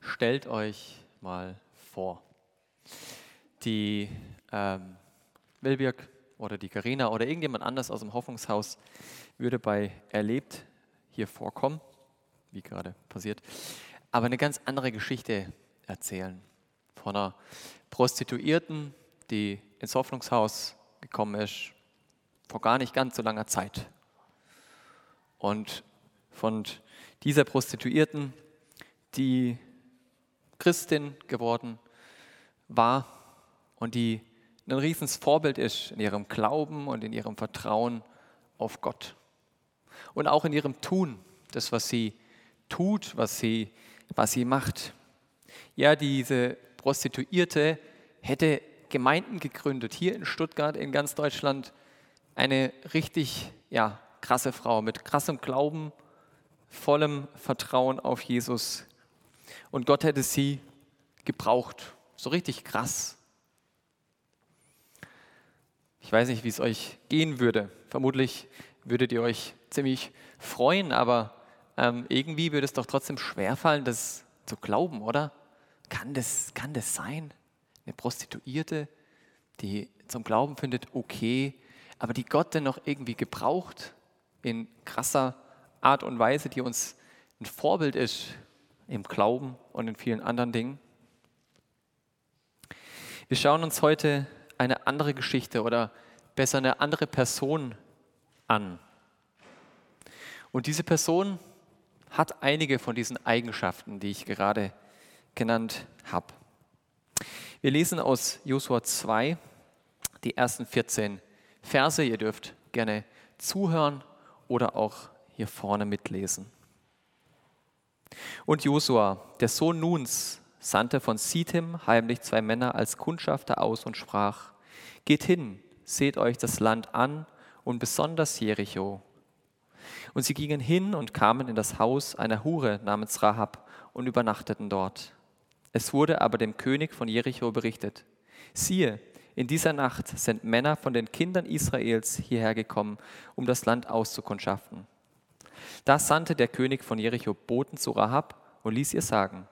Stellt euch mal vor, die ähm, Wilbirg oder die Karina oder irgendjemand anders aus dem Hoffnungshaus würde bei Erlebt hier vorkommen, wie gerade passiert, aber eine ganz andere Geschichte erzählen. Von einer Prostituierten, die ins Hoffnungshaus gekommen ist, vor gar nicht ganz so langer Zeit. Und von dieser Prostituierten, die Christin geworden war und die ein riesens Vorbild ist in ihrem Glauben und in ihrem Vertrauen auf Gott. Und auch in ihrem Tun, das, was sie tut, was sie, was sie macht. Ja, diese Prostituierte hätte Gemeinden gegründet, hier in Stuttgart, in ganz Deutschland. Eine richtig ja, krasse Frau mit krassem Glauben, vollem Vertrauen auf Jesus. Und Gott hätte sie gebraucht, so richtig krass. Ich weiß nicht, wie es euch gehen würde. Vermutlich würdet ihr euch ziemlich freuen, aber ähm, irgendwie würde es doch trotzdem schwerfallen, das zu glauben, oder? Kann das, kann das sein? Eine Prostituierte, die zum Glauben findet, okay, aber die Gott denn noch irgendwie gebraucht in krasser Art und Weise, die uns ein Vorbild ist im Glauben und in vielen anderen Dingen. Wir schauen uns heute eine andere Geschichte oder besser eine andere Person an. Und diese Person hat einige von diesen Eigenschaften, die ich gerade genannt habe. Wir lesen aus Josua 2 die ersten 14 Verse. Ihr dürft gerne zuhören oder auch hier vorne mitlesen. Und Josua, der Sohn Nuns, sandte von Sittim heimlich zwei Männer als Kundschafter aus und sprach, Geht hin, seht euch das Land an und besonders Jericho. Und sie gingen hin und kamen in das Haus einer Hure namens Rahab und übernachteten dort. Es wurde aber dem König von Jericho berichtet, siehe, in dieser Nacht sind Männer von den Kindern Israels hierher gekommen, um das Land auszukundschaften. Da sandte der König von Jericho Boten zu Rahab und ließ ihr sagen,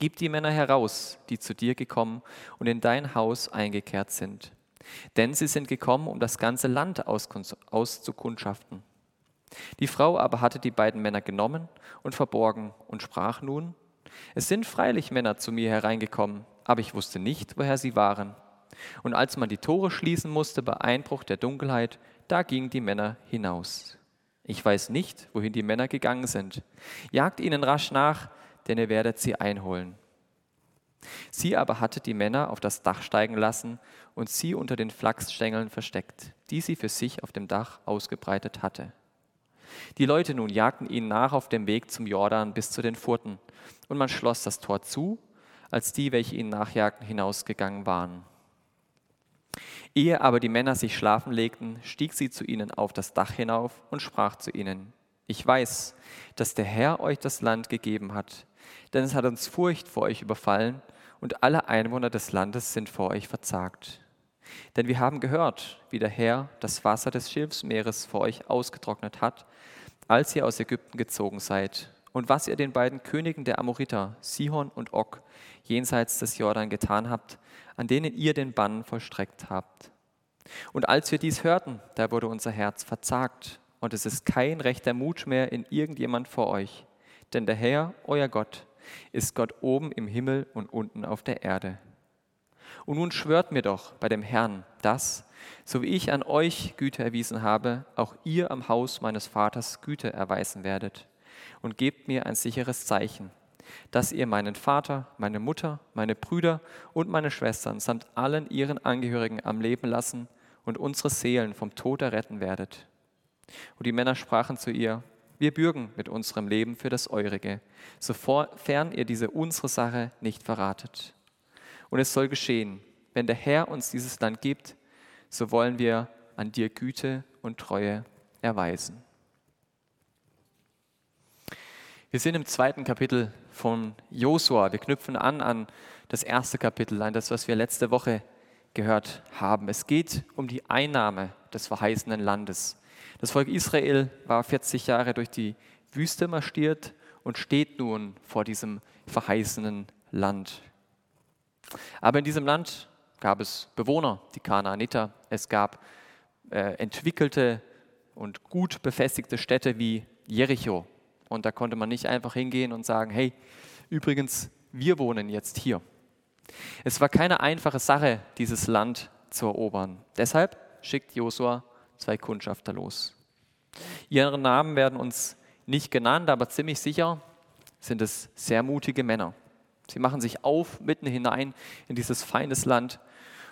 Gib die Männer heraus, die zu dir gekommen und in dein Haus eingekehrt sind. Denn sie sind gekommen, um das ganze Land auszukundschaften. Die Frau aber hatte die beiden Männer genommen und verborgen und sprach nun, Es sind freilich Männer zu mir hereingekommen, aber ich wusste nicht, woher sie waren. Und als man die Tore schließen musste bei Einbruch der Dunkelheit, da gingen die Männer hinaus. Ich weiß nicht, wohin die Männer gegangen sind. Jagt ihnen rasch nach, denn ihr werdet sie einholen. Sie aber hatte die Männer auf das Dach steigen lassen und sie unter den Flachsstängeln versteckt, die sie für sich auf dem Dach ausgebreitet hatte. Die Leute nun jagten ihnen nach auf dem Weg zum Jordan bis zu den Furten, und man schloss das Tor zu, als die, welche ihnen nachjagten, hinausgegangen waren. Ehe aber die Männer sich schlafen legten, stieg sie zu ihnen auf das Dach hinauf und sprach zu ihnen, ich weiß, dass der Herr euch das Land gegeben hat, denn es hat uns Furcht vor euch überfallen und alle Einwohner des Landes sind vor euch verzagt. Denn wir haben gehört, wie der Herr das Wasser des Schilfsmeeres vor euch ausgetrocknet hat, als ihr aus Ägypten gezogen seid, und was ihr den beiden Königen der Amoriter, Sihon und Og, jenseits des Jordan getan habt, an denen ihr den Bann vollstreckt habt. Und als wir dies hörten, da wurde unser Herz verzagt, und es ist kein rechter Mut mehr in irgendjemand vor euch. Denn der Herr, euer Gott, ist Gott oben im Himmel und unten auf der Erde. Und nun schwört mir doch bei dem Herrn, dass, so wie ich an euch Güte erwiesen habe, auch ihr am Haus meines Vaters Güte erweisen werdet. Und gebt mir ein sicheres Zeichen, dass ihr meinen Vater, meine Mutter, meine Brüder und meine Schwestern samt allen ihren Angehörigen am Leben lassen und unsere Seelen vom Tod erretten werdet. Und die Männer sprachen zu ihr, wir bürgen mit unserem Leben für das Eurige, sofern ihr diese unsere Sache nicht verratet. Und es soll geschehen, wenn der Herr uns dieses Land gibt, so wollen wir an dir Güte und Treue erweisen. Wir sind im zweiten Kapitel von Josua. Wir knüpfen an an das erste Kapitel, an das, was wir letzte Woche gehört haben. Es geht um die Einnahme des verheißenen Landes. Das Volk Israel war 40 Jahre durch die Wüste marschiert und steht nun vor diesem verheißenen Land. Aber in diesem Land gab es Bewohner, die Kanaaniter. Es gab äh, entwickelte und gut befestigte Städte wie Jericho. Und da konnte man nicht einfach hingehen und sagen, hey, übrigens, wir wohnen jetzt hier. Es war keine einfache Sache, dieses Land zu erobern. Deshalb schickt Josua zwei Kundschafter los. Ihre Namen werden uns nicht genannt, aber ziemlich sicher sind es sehr mutige Männer. Sie machen sich auf mitten hinein in dieses feines Land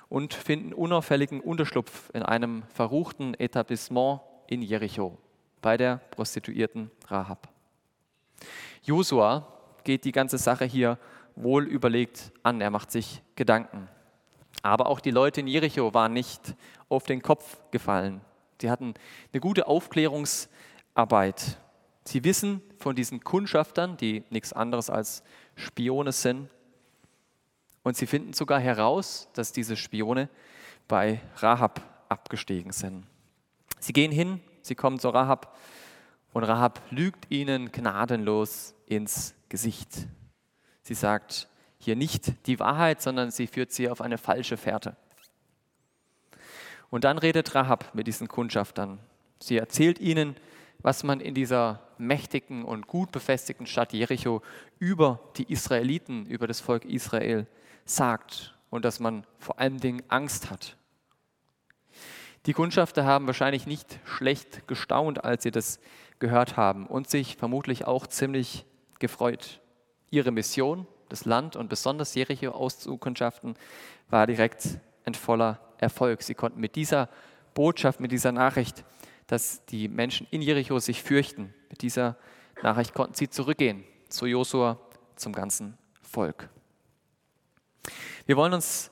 und finden unauffälligen Unterschlupf in einem verruchten Etablissement in Jericho bei der Prostituierten Rahab. Josua geht die ganze Sache hier wohl überlegt an, er macht sich Gedanken. Aber auch die Leute in Jericho waren nicht auf den Kopf gefallen. Sie hatten eine gute Aufklärungsarbeit. Sie wissen von diesen Kundschaftern, die nichts anderes als Spione sind. Und sie finden sogar heraus, dass diese Spione bei Rahab abgestiegen sind. Sie gehen hin, sie kommen zu Rahab und Rahab lügt ihnen gnadenlos ins Gesicht. Sie sagt hier nicht die Wahrheit, sondern sie führt sie auf eine falsche Fährte. Und dann redet Rahab mit diesen Kundschaftern. Sie erzählt ihnen, was man in dieser mächtigen und gut befestigten Stadt Jericho über die Israeliten, über das Volk Israel sagt und dass man vor allen Dingen Angst hat. Die Kundschafter haben wahrscheinlich nicht schlecht gestaunt, als sie das gehört haben und sich vermutlich auch ziemlich gefreut. Ihre Mission, das Land und besonders Jericho auszukundschaften, war direkt ein voller Erfolg. Sie konnten mit dieser Botschaft, mit dieser Nachricht, dass die Menschen in Jericho sich fürchten, mit dieser Nachricht konnten sie zurückgehen zu Josua, zum ganzen Volk. Wir wollen uns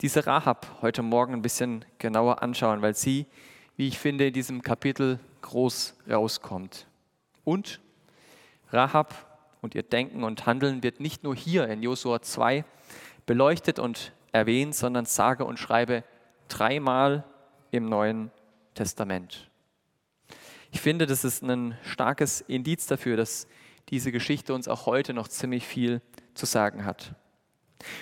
diese Rahab heute Morgen ein bisschen genauer anschauen, weil sie, wie ich finde, in diesem Kapitel groß rauskommt. Und Rahab und ihr Denken und Handeln wird nicht nur hier in Josua 2 beleuchtet und erwähnt, sondern sage und schreibe dreimal im Neuen Testament. Ich finde, das ist ein starkes Indiz dafür, dass diese Geschichte uns auch heute noch ziemlich viel zu sagen hat.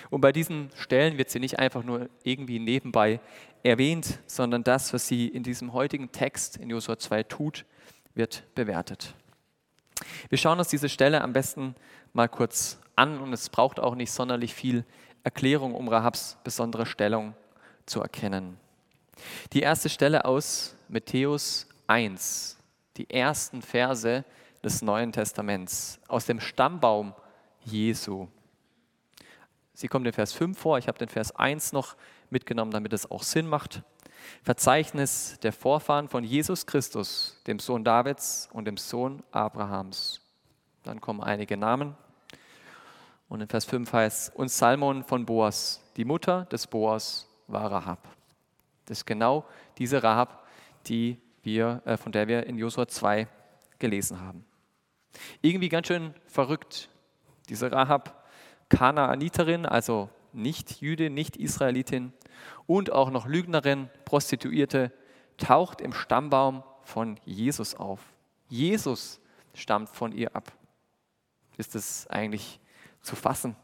Und bei diesen Stellen wird sie nicht einfach nur irgendwie nebenbei erwähnt, sondern das, was sie in diesem heutigen Text in Josua 2 tut, wird bewertet. Wir schauen uns diese Stelle am besten mal kurz an und es braucht auch nicht sonderlich viel Erklärung, um Rahabs besondere Stellung zu erkennen. Die erste Stelle aus Matthäus 1, die ersten Verse des Neuen Testaments, aus dem Stammbaum Jesu. Sie kommt in Vers 5 vor, ich habe den Vers 1 noch mitgenommen, damit es auch Sinn macht. Verzeichnis der Vorfahren von Jesus Christus, dem Sohn Davids und dem Sohn Abrahams. Dann kommen einige Namen. Und in Vers 5 heißt, und Salmon von Boas, die Mutter des Boas war Rahab. Das ist genau diese Rahab, die wir, äh, von der wir in Josua 2 gelesen haben. Irgendwie ganz schön verrückt. Diese Rahab, Kanaaniterin, also nicht Jüde, nicht Israelitin und auch noch Lügnerin, Prostituierte, taucht im Stammbaum von Jesus auf. Jesus stammt von ihr ab. Ist es eigentlich zu fassen?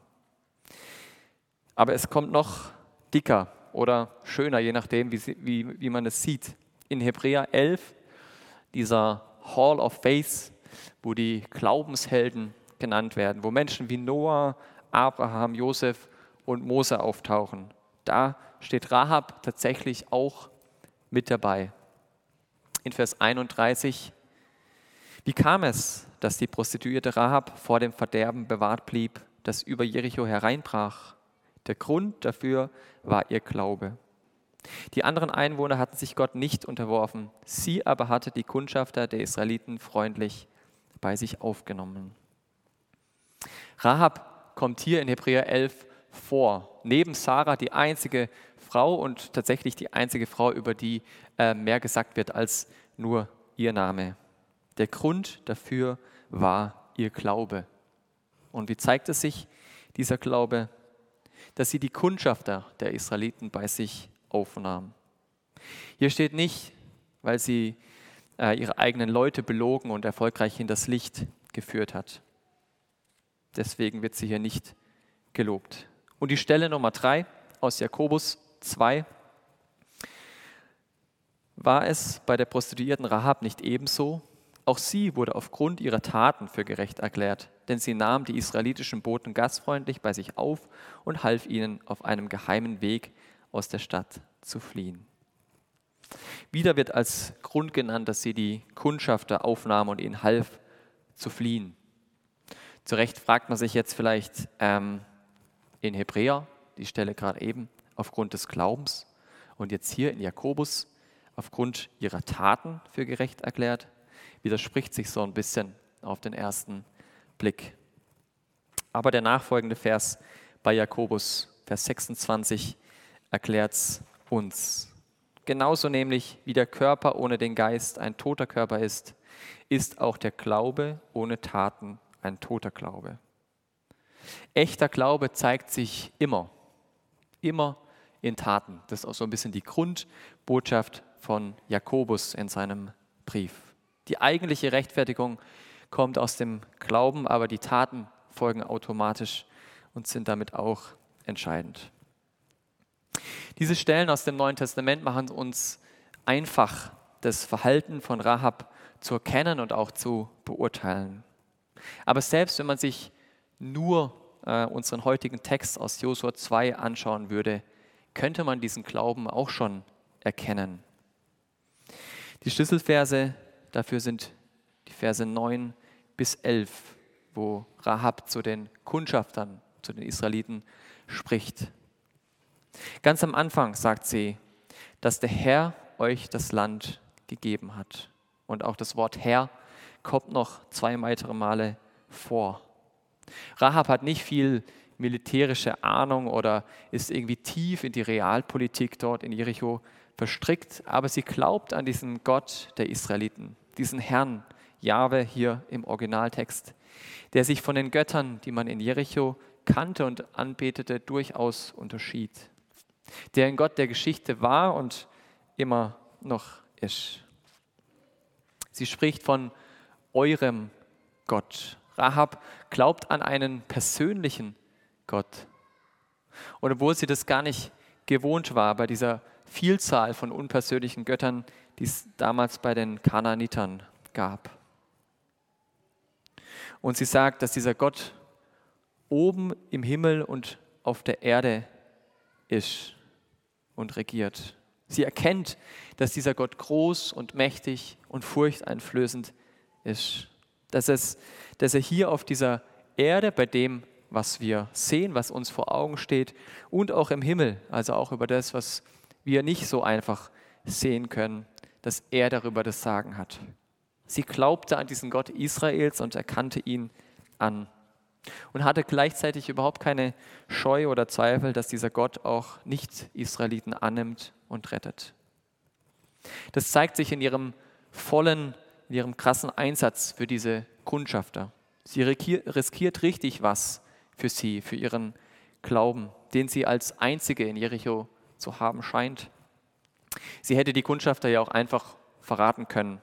Aber es kommt noch dicker oder schöner, je nachdem, wie, wie, wie man es sieht. In Hebräer 11, dieser Hall of Faith, wo die Glaubenshelden genannt werden, wo Menschen wie Noah, Abraham, Josef und Mose auftauchen. Da steht Rahab tatsächlich auch mit dabei. In Vers 31, wie kam es, dass die Prostituierte Rahab vor dem Verderben bewahrt blieb, das über Jericho hereinbrach? Der Grund dafür war ihr Glaube. Die anderen Einwohner hatten sich Gott nicht unterworfen, sie aber hatte die Kundschafter der Israeliten freundlich bei sich aufgenommen. Rahab kommt hier in Hebräer 11 vor. Neben Sarah die einzige Frau und tatsächlich die einzige Frau, über die äh, mehr gesagt wird als nur ihr Name. Der Grund dafür war ihr Glaube. Und wie zeigt es sich, dieser Glaube? Dass sie die Kundschafter der Israeliten bei sich aufnahm. Hier steht nicht, weil sie äh, ihre eigenen Leute belogen und erfolgreich in das Licht geführt hat. Deswegen wird sie hier nicht gelobt. Und die Stelle Nummer drei aus Jakobus 2. War es bei der Prostituierten Rahab nicht ebenso? Auch sie wurde aufgrund ihrer Taten für gerecht erklärt, denn sie nahm die israelitischen Boten gastfreundlich bei sich auf und half ihnen auf einem geheimen Weg aus der Stadt zu fliehen. Wieder wird als Grund genannt, dass sie die Kundschafter aufnahm und ihnen half zu fliehen. Zu Recht fragt man sich jetzt vielleicht ähm, in Hebräer, die Stelle gerade eben, aufgrund des Glaubens und jetzt hier in Jakobus aufgrund ihrer Taten für gerecht erklärt, widerspricht sich so ein bisschen auf den ersten Blick. Aber der nachfolgende Vers bei Jakobus, Vers 26, erklärt es uns. Genauso nämlich wie der Körper ohne den Geist ein toter Körper ist, ist auch der Glaube ohne Taten ein toter Glaube. Echter Glaube zeigt sich immer, immer in Taten. Das ist auch so ein bisschen die Grundbotschaft von Jakobus in seinem Brief. Die eigentliche Rechtfertigung kommt aus dem Glauben, aber die Taten folgen automatisch und sind damit auch entscheidend. Diese Stellen aus dem Neuen Testament machen uns einfach, das Verhalten von Rahab zu erkennen und auch zu beurteilen. Aber selbst wenn man sich nur äh, unseren heutigen Text aus Josua 2 anschauen würde, könnte man diesen Glauben auch schon erkennen. Die Schlüsselverse dafür sind die Verse 9 bis 11, wo Rahab zu den Kundschaftern, zu den Israeliten spricht. Ganz am Anfang sagt sie, dass der Herr euch das Land gegeben hat. Und auch das Wort Herr kommt noch zwei weitere Male vor. Rahab hat nicht viel militärische Ahnung oder ist irgendwie tief in die Realpolitik dort in Jericho verstrickt, aber sie glaubt an diesen Gott der Israeliten, diesen Herrn, Jahwe hier im Originaltext, der sich von den Göttern, die man in Jericho kannte und anbetete, durchaus unterschied der ein Gott der Geschichte war und immer noch ist. Sie spricht von eurem Gott. Rahab glaubt an einen persönlichen Gott. Und obwohl sie das gar nicht gewohnt war bei dieser Vielzahl von unpersönlichen Göttern, die es damals bei den Kanaanitern gab. Und sie sagt, dass dieser Gott oben im Himmel und auf der Erde ist und regiert. Sie erkennt, dass dieser Gott groß und mächtig und furchteinflößend ist. Dass, es, dass er hier auf dieser Erde, bei dem, was wir sehen, was uns vor Augen steht, und auch im Himmel, also auch über das, was wir nicht so einfach sehen können, dass er darüber das Sagen hat. Sie glaubte an diesen Gott Israels und erkannte ihn an und hatte gleichzeitig überhaupt keine Scheu oder Zweifel, dass dieser Gott auch Nicht-Israeliten annimmt und rettet. Das zeigt sich in ihrem vollen, in ihrem krassen Einsatz für diese Kundschafter. Sie riskiert richtig was für sie, für ihren Glauben, den sie als einzige in Jericho zu haben scheint. Sie hätte die Kundschafter ja auch einfach verraten können.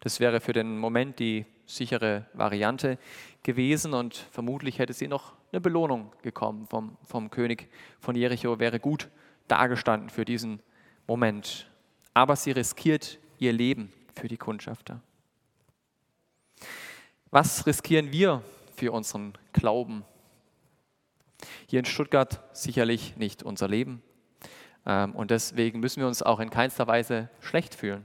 Das wäre für den Moment die sichere Variante gewesen und vermutlich hätte sie noch eine Belohnung gekommen vom, vom König von Jericho, wäre gut dargestanden für diesen Moment. Aber sie riskiert ihr Leben für die Kundschafter. Was riskieren wir für unseren Glauben? Hier in Stuttgart sicherlich nicht unser Leben. Ähm, und deswegen müssen wir uns auch in keinster Weise schlecht fühlen.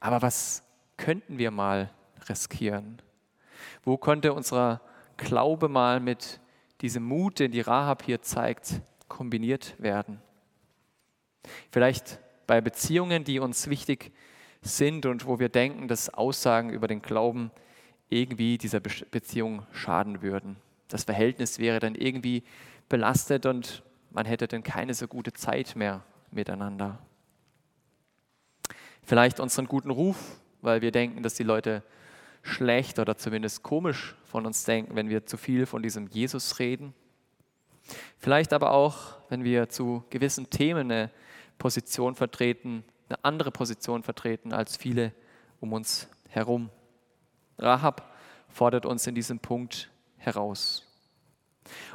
Aber was könnten wir mal riskieren? Wo konnte unser Glaube mal mit diesem Mut, den die Rahab hier zeigt, kombiniert werden? Vielleicht bei Beziehungen, die uns wichtig sind und wo wir denken, dass Aussagen über den Glauben irgendwie dieser Beziehung schaden würden. Das Verhältnis wäre dann irgendwie belastet und man hätte dann keine so gute Zeit mehr miteinander. Vielleicht unseren guten Ruf, weil wir denken, dass die Leute schlecht oder zumindest komisch von uns denken, wenn wir zu viel von diesem Jesus reden. Vielleicht aber auch, wenn wir zu gewissen Themen eine Position vertreten, eine andere Position vertreten als viele um uns herum. Rahab fordert uns in diesem Punkt heraus.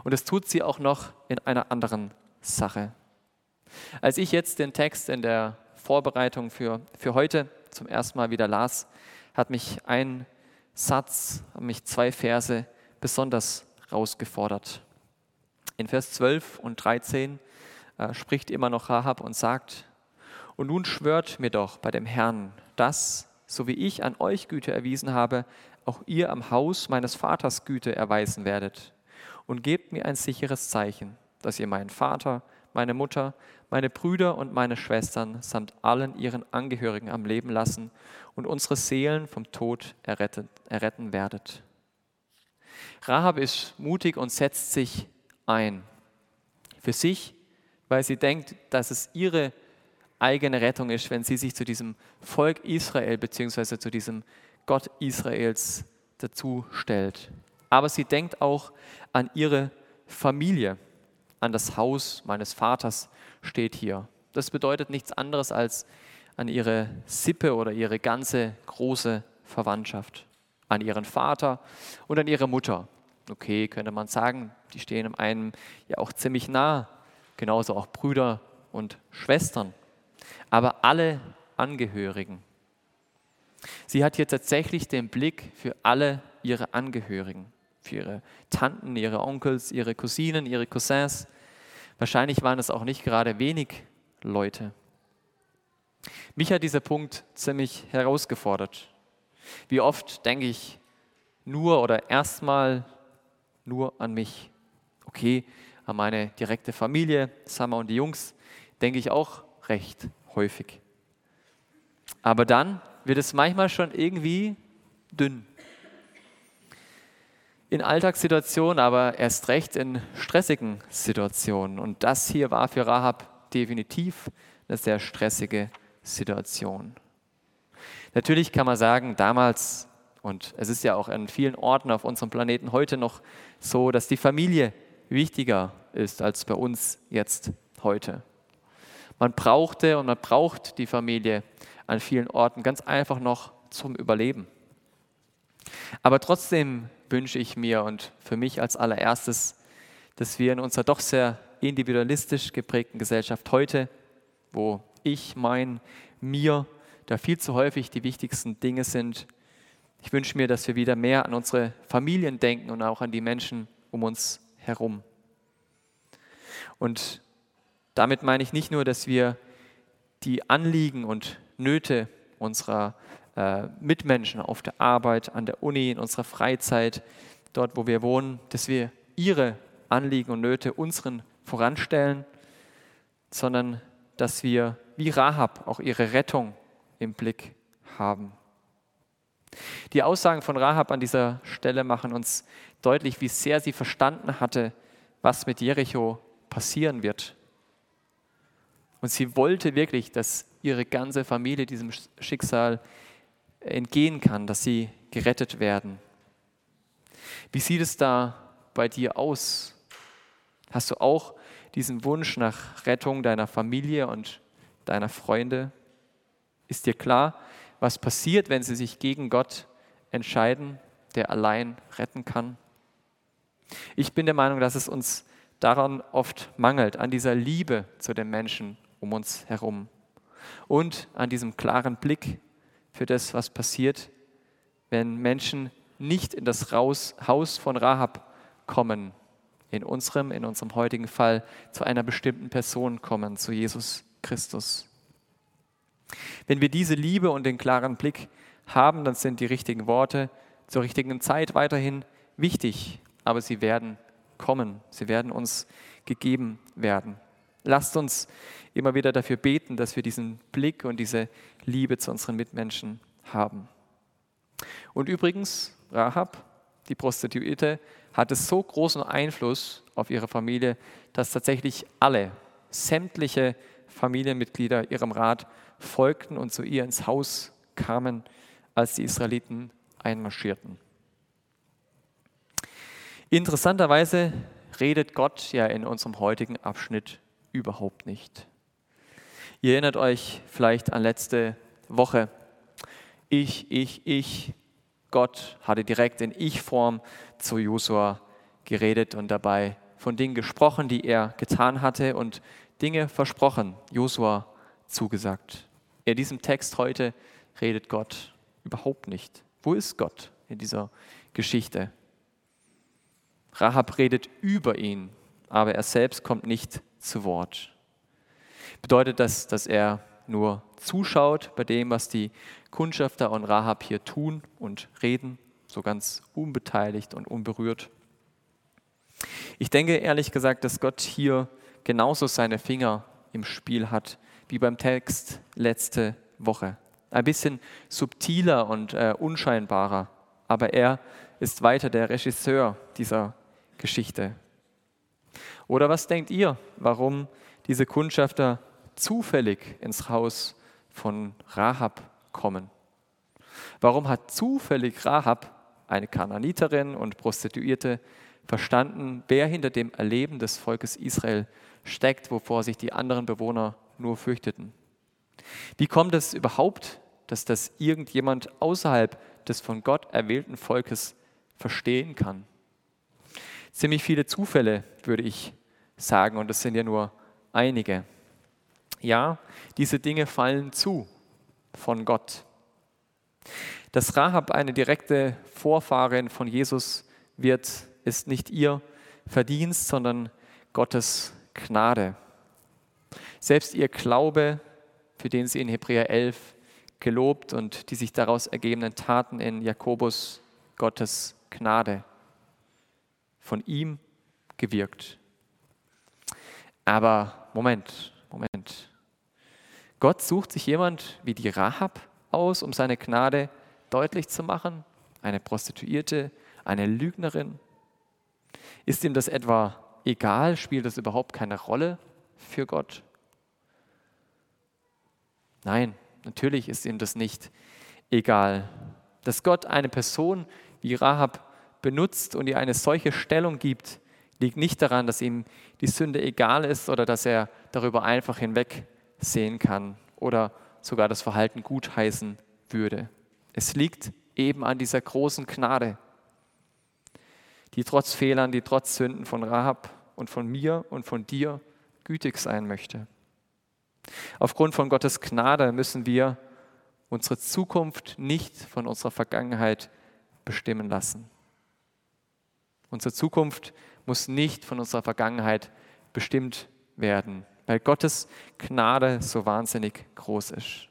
Und das tut sie auch noch in einer anderen Sache. Als ich jetzt den Text in der Vorbereitung für, für heute zum ersten Mal wieder las, hat mich ein Satz, haben mich zwei Verse besonders herausgefordert. In Vers 12 und 13 äh, spricht immer noch Rahab und sagt, und nun schwört mir doch bei dem Herrn, dass, so wie ich an euch Güte erwiesen habe, auch ihr am Haus meines Vaters Güte erweisen werdet. Und gebt mir ein sicheres Zeichen, dass ihr meinen Vater, meine Mutter, meine Brüder und meine Schwestern samt allen ihren Angehörigen am Leben lassen und unsere Seelen vom Tod erretten, erretten werdet. Rahab ist mutig und setzt sich ein. Für sich, weil sie denkt, dass es ihre eigene Rettung ist, wenn sie sich zu diesem Volk Israel bzw. zu diesem Gott Israels dazu stellt. Aber sie denkt auch an ihre Familie, an das Haus meines Vaters steht hier. Das bedeutet nichts anderes als an ihre Sippe oder ihre ganze große Verwandtschaft, an ihren Vater und an ihre Mutter. Okay, könnte man sagen, die stehen einem ja auch ziemlich nah, genauso auch Brüder und Schwestern, aber alle Angehörigen. Sie hat hier tatsächlich den Blick für alle ihre Angehörigen, für ihre Tanten, ihre Onkels, ihre Cousinen, ihre Cousins. Wahrscheinlich waren es auch nicht gerade wenig Leute. Mich hat dieser Punkt ziemlich herausgefordert. Wie oft denke ich nur oder erstmal nur an mich. Okay, an meine direkte Familie, Summer und die Jungs, denke ich auch recht häufig. Aber dann wird es manchmal schon irgendwie dünn. In Alltagssituationen, aber erst recht in stressigen Situationen. Und das hier war für Rahab definitiv eine sehr stressige Situation. Natürlich kann man sagen, damals, und es ist ja auch an vielen Orten auf unserem Planeten heute noch so, dass die Familie wichtiger ist als bei uns jetzt heute. Man brauchte und man braucht die Familie an vielen Orten ganz einfach noch zum Überleben. Aber trotzdem wünsche ich mir und für mich als allererstes, dass wir in unserer doch sehr individualistisch geprägten Gesellschaft heute, wo ich, mein, mir, da viel zu häufig die wichtigsten Dinge sind, ich wünsche mir, dass wir wieder mehr an unsere Familien denken und auch an die Menschen um uns herum. Und damit meine ich nicht nur, dass wir die Anliegen und Nöte unserer äh, Mitmenschen auf der Arbeit, an der Uni, in unserer Freizeit, dort wo wir wohnen, dass wir ihre Anliegen und Nöte unseren voranstellen, sondern dass wir wie Rahab auch ihre Rettung im Blick haben. Die Aussagen von Rahab an dieser Stelle machen uns deutlich, wie sehr sie verstanden hatte, was mit Jericho passieren wird. Und sie wollte wirklich, dass ihre ganze Familie diesem Schicksal entgehen kann, dass sie gerettet werden. Wie sieht es da bei dir aus? Hast du auch diesen Wunsch nach Rettung deiner Familie und deiner Freunde? Ist dir klar, was passiert, wenn sie sich gegen Gott entscheiden, der allein retten kann? Ich bin der Meinung, dass es uns daran oft mangelt, an dieser Liebe zu den Menschen um uns herum und an diesem klaren Blick für das, was passiert, wenn Menschen nicht in das Haus von Rahab kommen, in unserem, in unserem heutigen Fall zu einer bestimmten Person kommen, zu Jesus Christus. Wenn wir diese Liebe und den klaren Blick haben, dann sind die richtigen Worte zur richtigen Zeit weiterhin wichtig, aber sie werden kommen, sie werden uns gegeben werden. Lasst uns immer wieder dafür beten, dass wir diesen Blick und diese Liebe zu unseren Mitmenschen haben. Und übrigens, Rahab, die Prostituierte, hatte so großen Einfluss auf ihre Familie, dass tatsächlich alle, sämtliche Familienmitglieder ihrem Rat folgten und zu ihr ins Haus kamen, als die Israeliten einmarschierten. Interessanterweise redet Gott ja in unserem heutigen Abschnitt überhaupt nicht. Ihr erinnert euch vielleicht an letzte Woche. Ich, ich, ich. Gott hatte direkt in Ich-Form zu Josua geredet und dabei von Dingen gesprochen, die er getan hatte und Dinge versprochen, Josua zugesagt. In diesem Text heute redet Gott überhaupt nicht. Wo ist Gott in dieser Geschichte? Rahab redet über ihn, aber er selbst kommt nicht zu Wort. Bedeutet das, dass er nur zuschaut bei dem, was die Kundschafter und Rahab hier tun und reden, so ganz unbeteiligt und unberührt? Ich denke ehrlich gesagt, dass Gott hier genauso seine Finger im Spiel hat wie beim Text letzte Woche. Ein bisschen subtiler und äh, unscheinbarer, aber er ist weiter der Regisseur dieser Geschichte. Oder was denkt ihr, warum diese Kundschafter zufällig ins Haus von Rahab kommen? Warum hat zufällig Rahab, eine Kananiterin und Prostituierte, verstanden, wer hinter dem Erleben des Volkes Israel steckt, wovor sich die anderen Bewohner nur fürchteten. Wie kommt es überhaupt, dass das irgendjemand außerhalb des von Gott erwählten Volkes verstehen kann? Ziemlich viele Zufälle, würde ich sagen, und das sind ja nur einige. Ja, diese Dinge fallen zu von Gott. Dass Rahab eine direkte Vorfahrin von Jesus wird, ist nicht ihr Verdienst, sondern Gottes Gnade. Selbst ihr Glaube, für den sie in Hebräer 11 gelobt und die sich daraus ergebenden Taten in Jakobus Gottes Gnade, von ihm gewirkt. Aber Moment, Moment. Gott sucht sich jemand wie die Rahab aus, um seine Gnade deutlich zu machen? Eine Prostituierte, eine Lügnerin? Ist ihm das etwa egal? Spielt das überhaupt keine Rolle für Gott? Nein, natürlich ist ihm das nicht egal. Dass Gott eine Person wie Rahab benutzt und ihr eine solche Stellung gibt, liegt nicht daran, dass ihm die Sünde egal ist oder dass er darüber einfach hinwegsehen kann oder sogar das Verhalten gutheißen würde. Es liegt eben an dieser großen Gnade, die trotz Fehlern, die trotz Sünden von Rahab und von mir und von dir gütig sein möchte. Aufgrund von Gottes Gnade müssen wir unsere Zukunft nicht von unserer Vergangenheit bestimmen lassen. Unsere Zukunft muss nicht von unserer Vergangenheit bestimmt werden, weil Gottes Gnade so wahnsinnig groß ist.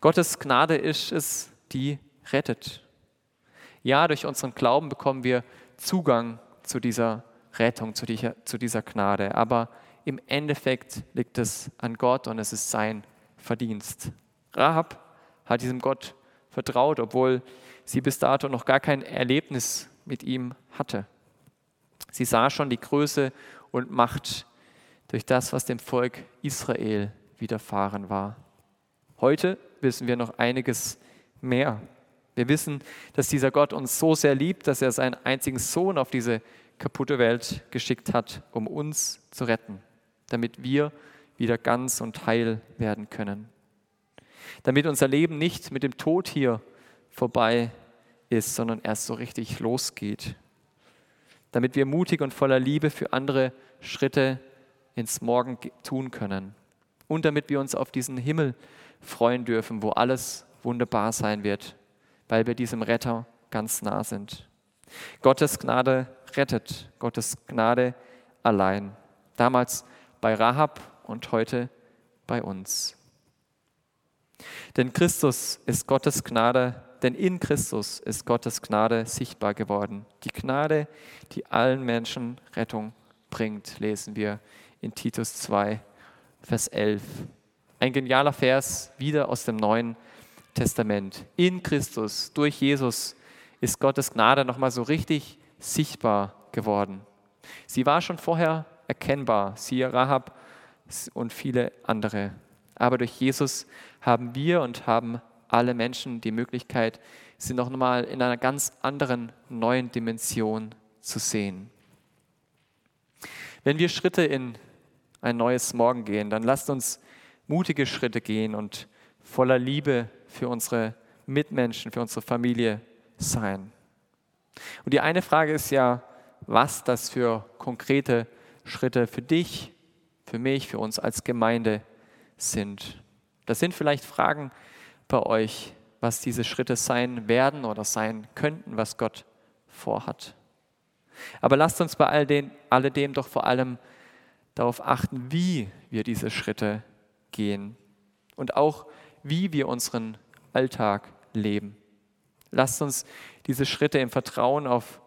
Gottes Gnade ist es, die rettet. Ja, durch unseren Glauben bekommen wir Zugang zu dieser Rettung, zu dieser, zu dieser Gnade. Aber im Endeffekt liegt es an Gott und es ist sein Verdienst. Rahab hat diesem Gott vertraut, obwohl sie bis dato noch gar kein Erlebnis mit ihm hatte. Sie sah schon die Größe und Macht durch das, was dem Volk Israel widerfahren war. Heute wissen wir noch einiges mehr. Wir wissen, dass dieser Gott uns so sehr liebt, dass er seinen einzigen Sohn auf diese kaputte Welt geschickt hat, um uns zu retten, damit wir wieder ganz und heil werden können. Damit unser Leben nicht mit dem Tod hier vorbei ist, sondern erst so richtig losgeht. Damit wir mutig und voller Liebe für andere Schritte ins Morgen tun können. Und damit wir uns auf diesen Himmel freuen dürfen, wo alles wunderbar sein wird weil wir diesem Retter ganz nah sind. Gottes Gnade rettet, Gottes Gnade allein. Damals bei Rahab und heute bei uns. Denn Christus ist Gottes Gnade, denn in Christus ist Gottes Gnade sichtbar geworden. Die Gnade, die allen Menschen Rettung bringt, lesen wir in Titus 2, Vers 11. Ein genialer Vers wieder aus dem Neuen Testament. In Christus, durch Jesus, ist Gottes Gnade nochmal so richtig sichtbar geworden. Sie war schon vorher erkennbar, siehe Rahab und viele andere. Aber durch Jesus haben wir und haben alle Menschen die Möglichkeit, sie noch einmal in einer ganz anderen, neuen Dimension zu sehen. Wenn wir Schritte in ein neues Morgen gehen, dann lasst uns mutige Schritte gehen und voller Liebe für unsere Mitmenschen, für unsere Familie sein. Und die eine Frage ist ja, was das für konkrete Schritte für dich, für mich, für uns als Gemeinde sind. Das sind vielleicht Fragen bei euch, was diese Schritte sein werden oder sein könnten, was Gott vorhat. Aber lasst uns bei all den, alledem doch vor allem darauf achten, wie wir diese Schritte gehen und auch wie wir unseren Alltag leben. Lasst uns diese Schritte im Vertrauen auf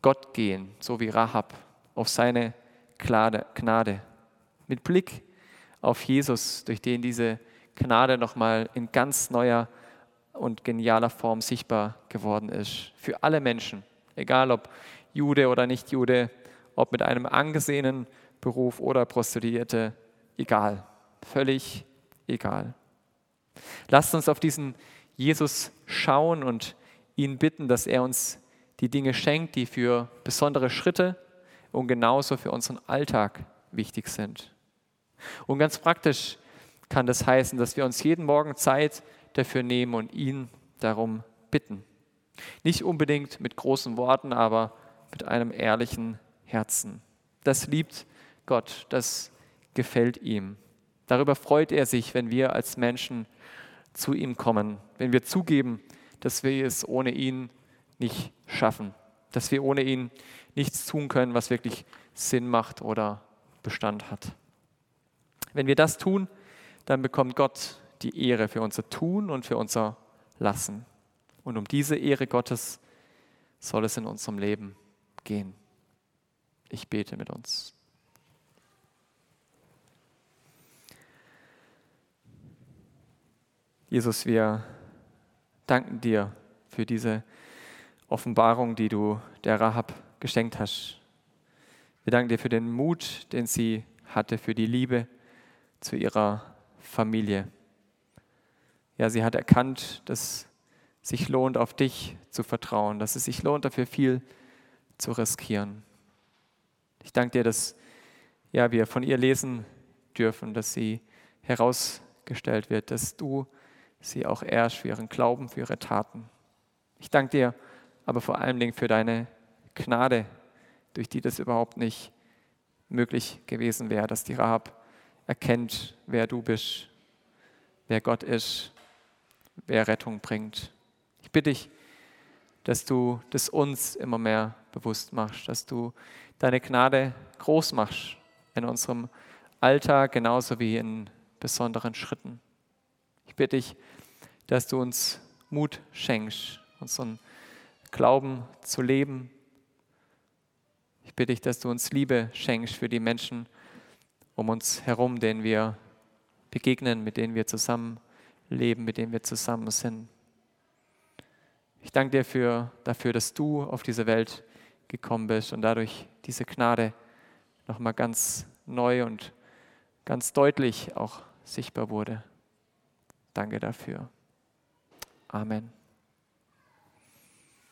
Gott gehen, so wie Rahab, auf seine Gnade, mit Blick auf Jesus, durch den diese Gnade nochmal in ganz neuer und genialer Form sichtbar geworden ist. Für alle Menschen, egal ob Jude oder nicht Jude, ob mit einem angesehenen Beruf oder Prostituierte, egal, völlig egal. Lasst uns auf diesen Jesus schauen und ihn bitten, dass er uns die Dinge schenkt, die für besondere Schritte und genauso für unseren Alltag wichtig sind. Und ganz praktisch kann das heißen, dass wir uns jeden Morgen Zeit dafür nehmen und ihn darum bitten. Nicht unbedingt mit großen Worten, aber mit einem ehrlichen Herzen. Das liebt Gott, das gefällt ihm. Darüber freut er sich, wenn wir als Menschen zu ihm kommen, wenn wir zugeben, dass wir es ohne ihn nicht schaffen, dass wir ohne ihn nichts tun können, was wirklich Sinn macht oder Bestand hat. Wenn wir das tun, dann bekommt Gott die Ehre für unser Tun und für unser Lassen. Und um diese Ehre Gottes soll es in unserem Leben gehen. Ich bete mit uns. Jesus, wir danken dir für diese Offenbarung, die du der Rahab geschenkt hast. Wir danken dir für den Mut, den sie hatte, für die Liebe zu ihrer Familie. Ja, sie hat erkannt, dass es sich lohnt, auf dich zu vertrauen, dass es sich lohnt, dafür viel zu riskieren. Ich danke dir, dass ja, wir von ihr lesen dürfen, dass sie herausgestellt wird, dass du sie auch ehrst für ihren Glauben, für ihre Taten. Ich danke dir aber vor allen Dingen für deine Gnade, durch die das überhaupt nicht möglich gewesen wäre, dass die Rahab erkennt, wer du bist, wer Gott ist, wer Rettung bringt. Ich bitte dich, dass du das uns immer mehr bewusst machst, dass du deine Gnade groß machst in unserem Alltag genauso wie in besonderen Schritten. Ich bitte dich, dass du uns Mut schenkst, unseren Glauben zu leben. Ich bitte dich, dass du uns Liebe schenkst für die Menschen um uns herum, denen wir begegnen, mit denen wir zusammen leben, mit denen wir zusammen sind. Ich danke dir für, dafür, dass du auf diese Welt gekommen bist und dadurch diese Gnade nochmal ganz neu und ganz deutlich auch sichtbar wurde. Danke dafür. Amen.